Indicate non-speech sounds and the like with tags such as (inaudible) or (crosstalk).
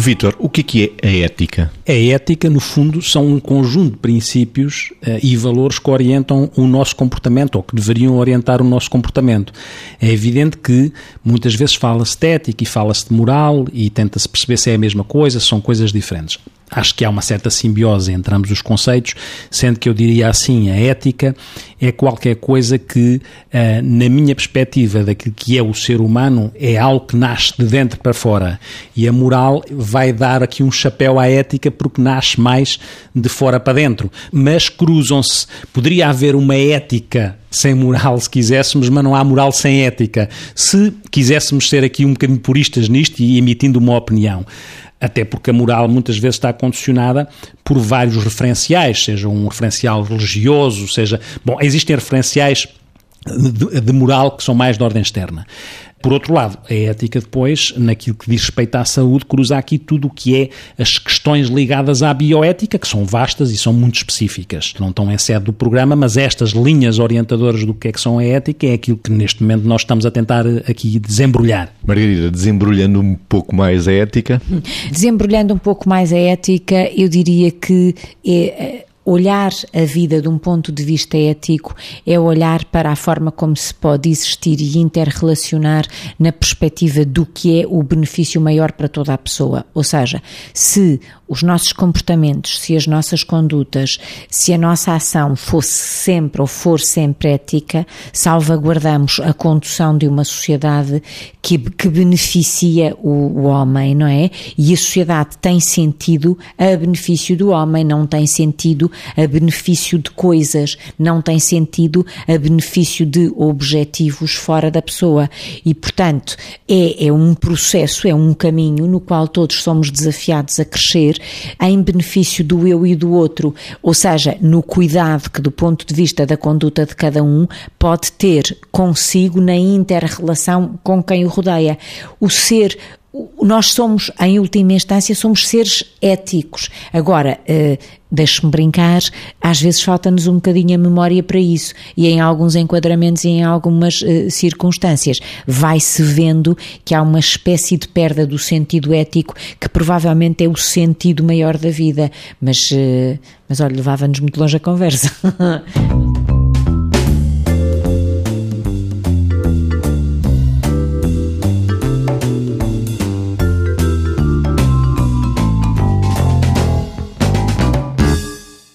Vítor, o que é, é a ética? A ética, no fundo, são um conjunto de princípios uh, e valores que orientam o nosso comportamento ou que deveriam orientar o nosso comportamento. É evidente que muitas vezes fala-se de ética e fala-se de moral e tenta-se perceber se é a mesma coisa, se são coisas diferentes acho que há uma certa simbiose entre ambos os conceitos, sendo que eu diria assim, a ética é qualquer coisa que, eh, na minha perspectiva daquilo que é o ser humano, é algo que nasce de dentro para fora. E a moral vai dar aqui um chapéu à ética porque nasce mais de fora para dentro. Mas cruzam-se. Poderia haver uma ética sem moral, se quiséssemos, mas não há moral sem ética. Se quiséssemos ser aqui um bocadinho puristas nisto e emitindo uma opinião até porque a moral muitas vezes está condicionada por vários referenciais, seja um referencial religioso, seja. Bom, existem referenciais de, de moral que são mais de ordem externa. Por outro lado, a ética depois, naquilo que diz respeito à saúde, cruza aqui tudo o que é as questões ligadas à bioética, que são vastas e são muito específicas. Não estão em sede do programa, mas estas linhas orientadoras do que é que são a ética é aquilo que neste momento nós estamos a tentar aqui desembrulhar. Margarida, desembrulhando um pouco mais a ética? Desembrulhando um pouco mais a ética, eu diria que é olhar a vida de um ponto de vista ético é olhar para a forma como se pode existir e interrelacionar na perspectiva do que é o benefício maior para toda a pessoa. Ou seja, se os nossos comportamentos, se as nossas condutas, se a nossa ação fosse sempre ou for sempre ética, salvaguardamos a condução de uma sociedade que, que beneficia o, o homem, não é? E a sociedade tem sentido a benefício do homem, não tem a benefício de coisas, não tem sentido a benefício de objetivos fora da pessoa. E, portanto, é, é um processo, é um caminho no qual todos somos desafiados a crescer em benefício do eu e do outro, ou seja, no cuidado que, do ponto de vista da conduta de cada um, pode ter consigo na inter-relação com quem o rodeia. O ser nós somos, em última instância, somos seres éticos. Agora, uh, deixe-me brincar, às vezes falta-nos um bocadinho a memória para isso, e em alguns enquadramentos e em algumas uh, circunstâncias vai-se vendo que há uma espécie de perda do sentido ético que provavelmente é o sentido maior da vida, mas, uh, mas olha, levava-nos muito longe a conversa. (laughs)